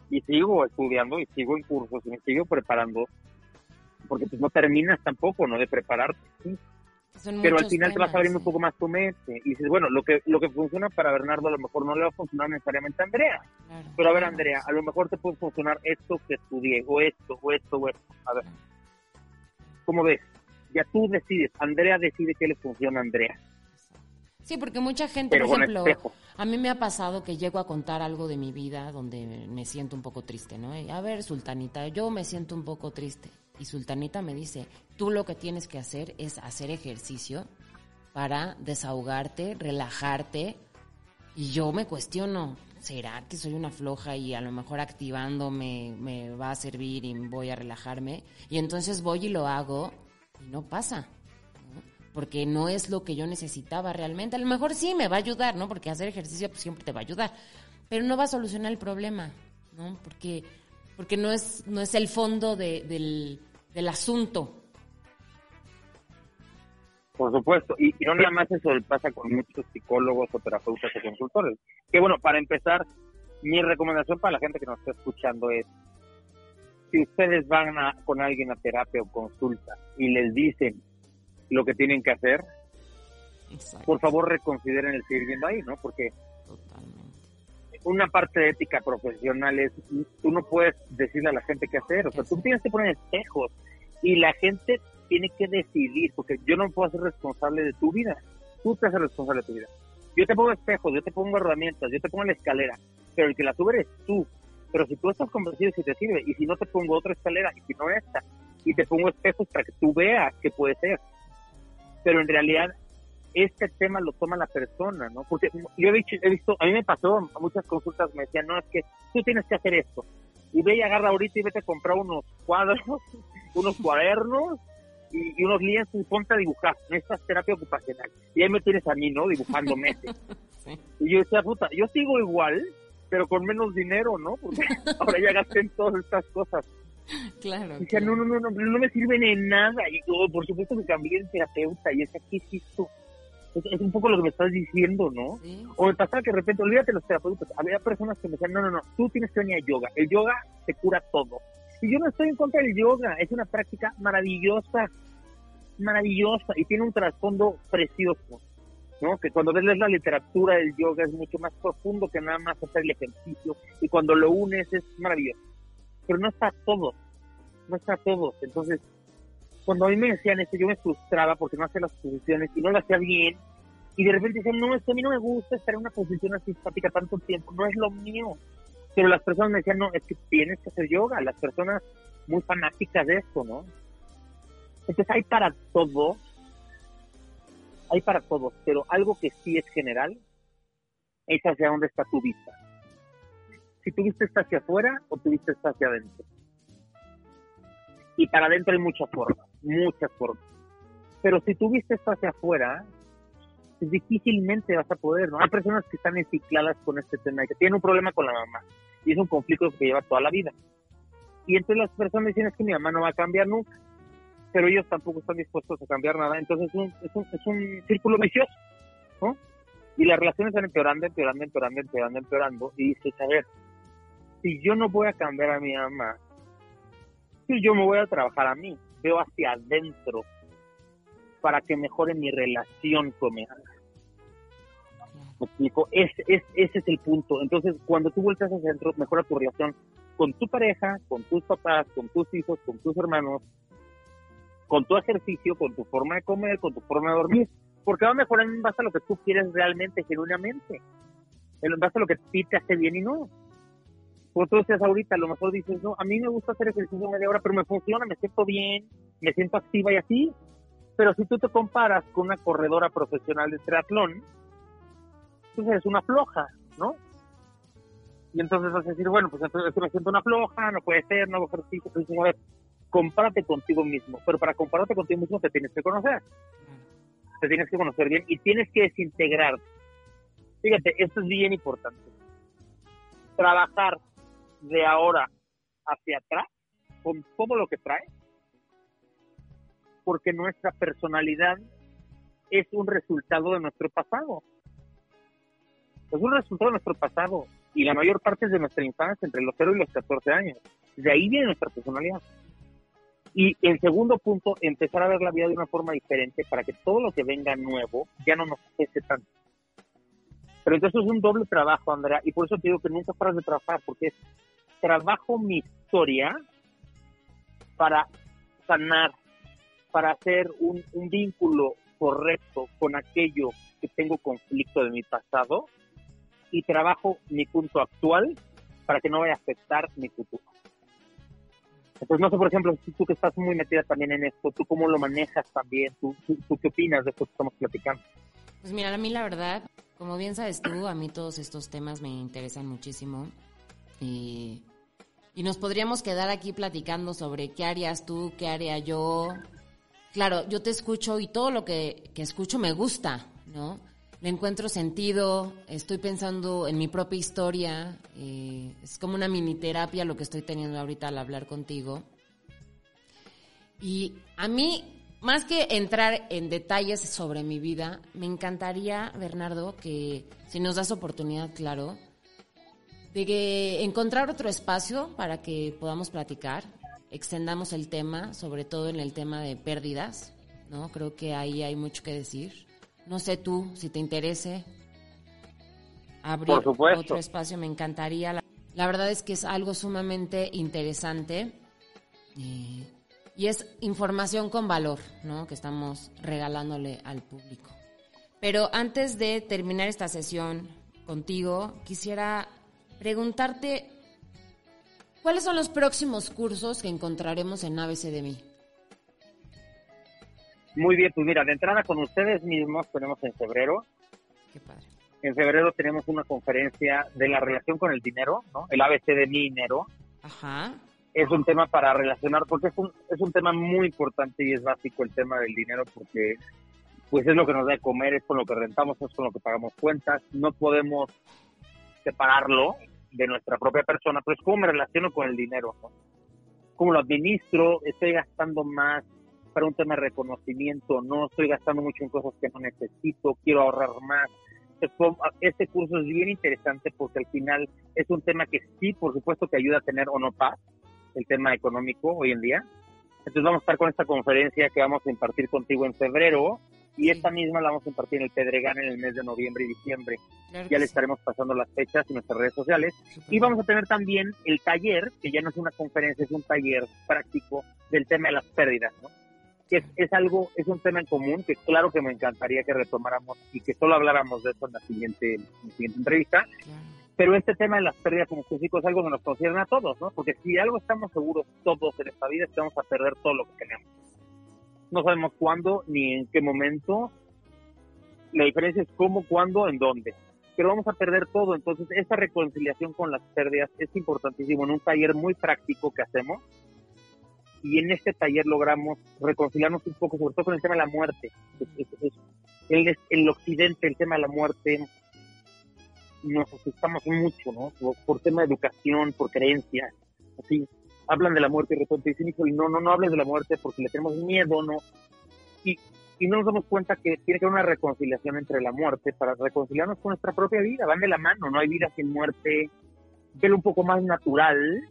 y sigo estudiando y sigo en cursos y me sigo preparando porque pues no terminas tampoco, ¿no? De prepararte. ¿sí? pero al final te vas abriendo un poco más tu mente y dices, bueno, lo que lo que funciona para Bernardo a lo mejor no le va a funcionar necesariamente a Andrea. pero a ver, Andrea, a lo mejor te puede funcionar esto que estudié, o esto, o esto, o esto. A ver, ¿cómo ves? Ya tú decides, Andrea decide qué le funciona a Andrea. Sí, porque mucha gente, por ejemplo, a mí me ha pasado que llego a contar algo de mi vida donde me siento un poco triste, ¿no? a ver, Sultanita, yo me siento un poco triste. Y Sultanita me dice, tú lo que tienes que hacer es hacer ejercicio para desahogarte, relajarte. Y yo me cuestiono, ¿será que soy una floja y a lo mejor activándome me va a servir y voy a relajarme? Y entonces voy y lo hago y no pasa. Porque no es lo que yo necesitaba realmente. A lo mejor sí me va a ayudar, ¿no? Porque hacer ejercicio pues, siempre te va a ayudar. Pero no va a solucionar el problema, ¿no? Porque, porque no, es, no es el fondo del, del asunto. Por supuesto, y, no nada más eso pasa con muchos psicólogos o terapeutas o consultores. Que bueno, para empezar, mi recomendación para la gente que nos está escuchando es, si ustedes van con alguien a terapia o consulta y les dicen lo que tienen que hacer, por favor reconsideren el seguir viendo ahí, ¿no? Porque una parte de ética profesional es, tú no puedes decirle a la gente qué hacer, o sea, tú tienes que poner espejos. Y la gente tiene que decidir, porque yo no puedo ser responsable de tu vida, tú te haces responsable de tu vida. Yo te pongo espejos, yo te pongo herramientas, yo te pongo la escalera, pero el que la sube eres tú. Pero si tú estás convencido si te sirve, y si no te pongo otra escalera, y si no esta, y te pongo espejos para que tú veas qué puede ser. Pero en realidad este tema lo toma la persona, ¿no? Porque yo he visto, a mí me pasó, a muchas consultas me decían, no, es que tú tienes que hacer esto. Y ve y agarra ahorita y vete a comprar unos cuadros, [LAUGHS] unos cuadernos y, unos lienzos y ponte a dibujar. Es terapia ocupacional. Y ahí me tienes a mí, ¿no? Dibujando meses. [LAUGHS] Y yo decía, puta, yo sigo igual, pero con menos dinero, ¿no? Porque [LAUGHS] ahora ya gasté en todas estas cosas. Claro. Y decía, no, no, no, no, no me sirven en nada. Y yo, por supuesto que cambié de terapeuta. Y es aquí, sí, es, un poco lo que me estás diciendo, ¿no? O me pasaba que de repente, olvídate los terapeutas, había personas que me decían, no, no, no, tú tienes que venir a yoga, el yoga te cura todo. Y yo no estoy en contra del yoga, es una práctica maravillosa, maravillosa, y tiene un trasfondo precioso, ¿no? Que cuando ves la literatura del yoga es mucho más profundo que nada más hacer el ejercicio, y cuando lo unes es maravilloso. Pero no está todo, no está todo, entonces cuando a mí me decían esto, yo me frustraba porque no hacía las posiciones y no lo hacía bien. Y de repente decían, no, es que a mí no me gusta estar en una posición así estática tanto tiempo, no es lo mío. Pero las personas me decían, no, es que tienes que hacer yoga. Las personas muy fanáticas de esto, ¿no? Entonces hay para todo, hay para todo, pero algo que sí es general es hacia dónde está tu vista. Si tu vista está hacia afuera o tu vista está hacia adentro. Y para adentro hay muchas formas muchas formas. Pero si tú viste esto hacia afuera, pues difícilmente vas a poder, ¿no? Hay personas que están encicladas con este tema que tienen un problema con la mamá y es un conflicto que lleva toda la vida. Y entonces las personas dicen es que mi mamá no va a cambiar nunca, pero ellos tampoco están dispuestos a cambiar nada. Entonces es un, es un, es un círculo vicioso, ¿no? Y las relaciones van empeorando, empeorando, empeorando, empeorando, empeorando. Y dices, a ver, si yo no voy a cambiar a mi mamá, si yo me voy a trabajar a mí, veo hacia adentro para que mejore mi relación con mi alma. ¿Me explico? Ese, es el punto. Entonces, cuando tú vuelves hacia adentro, mejora tu relación con tu pareja, con tus papás, con tus hijos, con tus hermanos, con tu ejercicio, con tu forma de comer, con tu forma de dormir. Porque va a mejorar en base a lo que tú quieres realmente, genuinamente. En base a lo que a te hace bien y no. Decías ahorita, a lo mejor dices, no, a mí me gusta hacer ejercicio media hora, pero me funciona, me siento bien, me siento activa y así. Pero si tú te comparas con una corredora profesional de triatlón, pues eres una floja, ¿no? Y entonces vas a decir, bueno, pues entonces me siento una floja, no puede ser, no ejercicio. Pues, a ver, compárate contigo mismo. Pero para compararte contigo mismo te tienes que conocer. Te tienes que conocer bien y tienes que desintegrar. Fíjate, esto es bien importante. Trabajar de ahora hacia atrás, con todo lo que trae, porque nuestra personalidad es un resultado de nuestro pasado. Es un resultado de nuestro pasado y la mayor parte es de nuestra infancia, entre los 0 y los 14 años. De ahí viene nuestra personalidad. Y en segundo punto, empezar a ver la vida de una forma diferente para que todo lo que venga nuevo ya no nos pese tanto. Pero entonces es un doble trabajo, Andrea, y por eso te digo que nunca paras de trabajar, porque es trabajo mi historia para sanar, para hacer un vínculo correcto con aquello que tengo conflicto de mi pasado y trabajo mi punto actual para que no vaya a afectar mi futuro. Entonces, no sé, por ejemplo, tú que estás muy metida también en esto, ¿tú cómo lo manejas también? ¿Tú, tú, qué opinas de esto que estamos platicando? Pues mira, a mí la verdad, como bien sabes tú, a mí todos estos temas me interesan muchísimo. Y, y nos podríamos quedar aquí platicando sobre qué harías tú, qué haría yo. Claro, yo te escucho y todo lo que, que escucho me gusta, ¿no? Le encuentro sentido, estoy pensando en mi propia historia, eh, es como una mini terapia lo que estoy teniendo ahorita al hablar contigo. Y a mí, más que entrar en detalles sobre mi vida, me encantaría, Bernardo, que si nos das oportunidad, claro, de que encontrar otro espacio para que podamos platicar, extendamos el tema, sobre todo en el tema de pérdidas, ¿no? Creo que ahí hay mucho que decir. No sé tú, si te interese abrir otro espacio, me encantaría. La, verdad es que es algo sumamente interesante eh, y es información con valor, ¿no? Que estamos regalándole al público. Pero antes de terminar esta sesión contigo, quisiera preguntarte cuáles son los próximos cursos que encontraremos en ABC de mí. Muy bien, pues mira, de entrada con ustedes mismos tenemos en febrero. Qué padre. En febrero tenemos una conferencia de la relación con el dinero, ¿no? El ABC de mi dinero. Ajá. Es un tema para relacionar, porque es un, es un tema muy importante y es básico el tema del dinero, porque pues es lo que nos da de comer, es con lo que rentamos, es con lo que pagamos cuentas. No podemos separarlo de nuestra propia persona, pero es cómo me relaciono con el dinero, ¿no? ¿Cómo lo administro? ¿Estoy gastando más? Para un tema de reconocimiento, no estoy gastando mucho en cosas que no necesito, quiero ahorrar más. Este curso es bien interesante porque al final es un tema que sí, por supuesto, que ayuda a tener o no paz, el tema económico hoy en día. Entonces vamos a estar con esta conferencia que vamos a impartir contigo en febrero y esta misma la vamos a impartir en el Pedregal en el mes de noviembre y diciembre. ya le estaremos pasando las fechas en nuestras redes sociales. Y vamos a tener también el taller, que ya no es una conferencia, es un taller práctico del tema de las pérdidas, ¿no? Que es, algo, es un tema en común que claro que me encantaría que retomáramos y que solo habláramos de eso en la siguiente, siguiente entrevista. Pero este tema de las pérdidas como físicos es algo que nos concierne a todos, ¿no? Porque si algo estamos seguros todos en esta vida es que vamos a perder todo lo que tenemos. No sabemos cuándo ni en qué momento. La diferencia es cómo, cuándo, en dónde. Pero vamos a perder todo. Entonces, esta reconciliación con las pérdidas es importantísimo en un taller muy práctico que hacemos y en este taller logramos reconciliarnos un poco, sobre todo con el tema de la muerte. en el occidente, el tema de la muerte, nos asustamos mucho, ¿no? Por, tema de educación, por creencias, así. Hablan de la muerte y de repente dicen, no, no, no hables de la muerte porque le tenemos miedo, ¿no? Y, y no nos damos cuenta que tiene que haber una reconciliación entre la muerte para reconciliarnos con nuestra propia vida, van de la mano, no hay vida sin muerte, verlo un poco más natural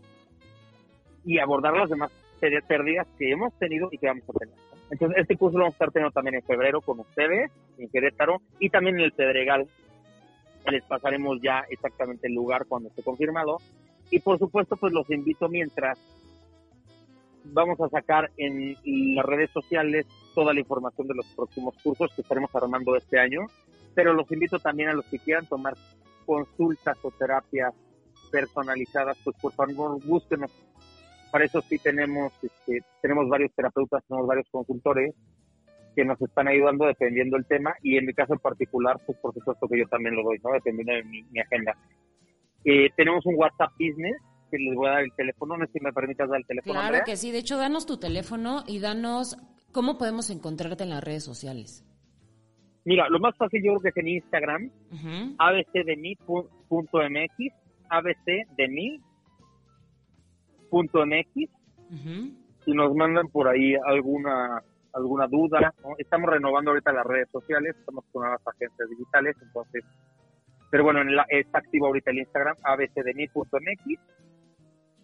y abordar las demás pérdidas que hemos tenido y que vamos a tener. Entonces, este curso lo vamos a estar teniendo también en febrero con ustedes, en Querétaro, y también en el Pedregal. Les pasaremos ya exactamente el lugar cuando esté confirmado. Y por supuesto, pues los invito mientras vamos a sacar en las redes sociales toda la información de los próximos cursos que estaremos armando este año. Pero los invito también a los que quieran tomar consultas o terapias personalizadas, pues por favor búsquenos para eso sí tenemos, este, tenemos varios terapeutas, tenemos varios consultores que nos están ayudando dependiendo del tema y en mi caso en particular, pues por supuesto que yo también lo doy, ¿no? Dependiendo de mi, agenda. Eh, tenemos un WhatsApp Business que les voy a dar el teléfono, no sé si me permitas dar el teléfono. Claro que sí, de hecho danos tu teléfono y danos cómo podemos encontrarte en las redes sociales. Mira, lo más fácil yo creo que es en Instagram, uh abcdemi.mx, abcdemi punto MX y nos mandan por ahí alguna alguna duda. Estamos renovando ahorita las redes sociales, estamos con nuevas agencias digitales, entonces, pero bueno, en la, está activo ahorita el Instagram abcdemi.mx,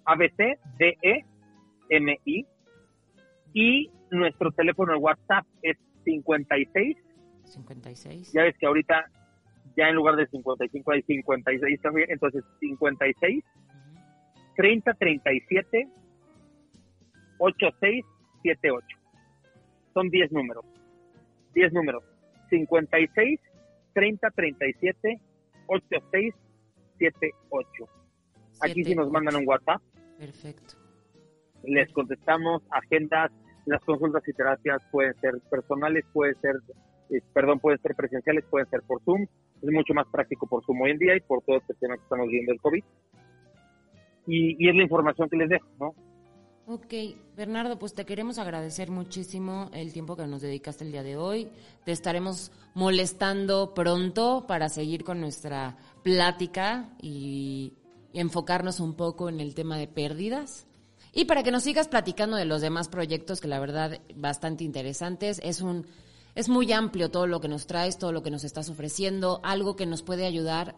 abcdemi Y nuestro teléfono de WhatsApp es 56. 56. Ya ves que ahorita ya en lugar de 55 hay 56 también, entonces 56 30 37 8678. Son 10 números. 10 números. 56 30 37 8678. Aquí sí nos mandan un WhatsApp. Perfecto. Les contestamos agendas, las consultas y terapias pueden ser personales, pueden ser, eh, perdón, pueden ser presenciales, pueden ser por Zoom. Es mucho más práctico por Zoom hoy en día y por todo este tema que estamos viendo el COVID. Y, es la información que les dejo, ¿no? Ok, Bernardo, pues te queremos agradecer muchísimo el tiempo que nos dedicaste el día de hoy. Te estaremos molestando pronto para seguir con nuestra plática y, y enfocarnos un poco en el tema de pérdidas. Y para que nos sigas platicando de los demás proyectos que la verdad bastante interesantes, es un es muy amplio todo lo que nos traes, todo lo que nos estás ofreciendo, algo que nos puede ayudar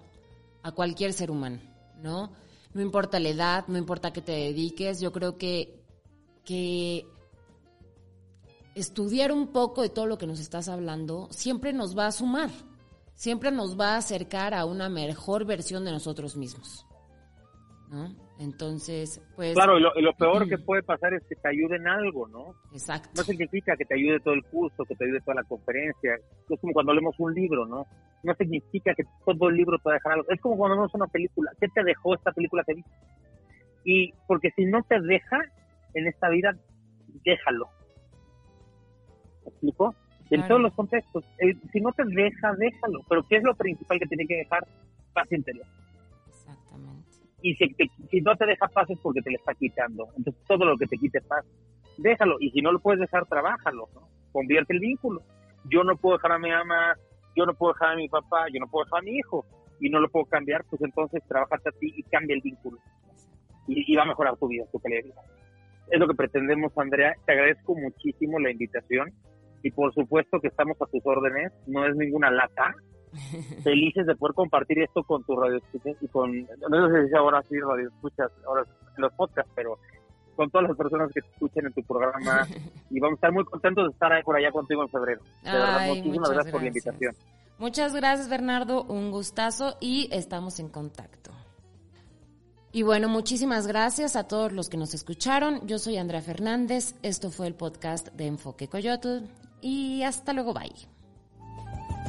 a cualquier ser humano, ¿no? No importa la edad, no importa qué te dediques, yo creo que, que estudiar un poco de todo lo que nos estás hablando siempre nos va a sumar, siempre nos va a acercar a una mejor versión de nosotros mismos, ¿no? Entonces, pues... Claro, y lo, y lo peor que [CLEARS THROAT] puede pasar es que te ayude en algo, ¿no? Exacto. No significa que te ayude todo el curso, que te ayude toda la conferencia. Es como cuando leemos un libro, ¿no? No significa que todo el libro te va a dejar algo. Es como cuando vemos una película. ¿Qué te dejó esta película que viste? Y porque si no te deja en esta vida, déjalo. ¿Me explico? En todos los contextos. Eh, si no te deja, déjalo. Pero ¿qué es lo principal que tiene que dejar? Paz interior. Y si, te- si no te deja paz es porque te le está quitando. Entonces, todo lo que te quite paz, déjalo. Y si no lo puedes dejar, trabájalo. ¿no? Convierte el vínculo. Yo no puedo dejar a mi mamá, yo no puedo dejar a mi papá, yo no puedo dejar a mi hijo. Y no lo puedo cambiar, pues entonces trabájate a ti y cambia el vínculo. Y, y va a mejorar tu vida, tu calidad de vida. Es lo que pretendemos, Andrea. Te agradezco muchísimo la invitación. Y por supuesto que estamos a tus órdenes. No es ninguna lata felices de poder compartir esto con tu radio y con, no sé si ahora sí radio escuchas, ahora los podcasts, pero con todas las personas que te escuchen en tu programa [LAUGHS] y vamos a estar muy contentos de estar ahí por allá contigo en febrero. De verdad, Ay, muchísimas muchas gracias por la invitación. Muchas gracias, Bernardo. Un gustazo y estamos en contacto. Y bueno, muchísimas gracias a todos los que nos escucharon. Yo soy Andrea Fernández. Esto fue el podcast de Enfoque Coyotl. Y hasta luego, bye.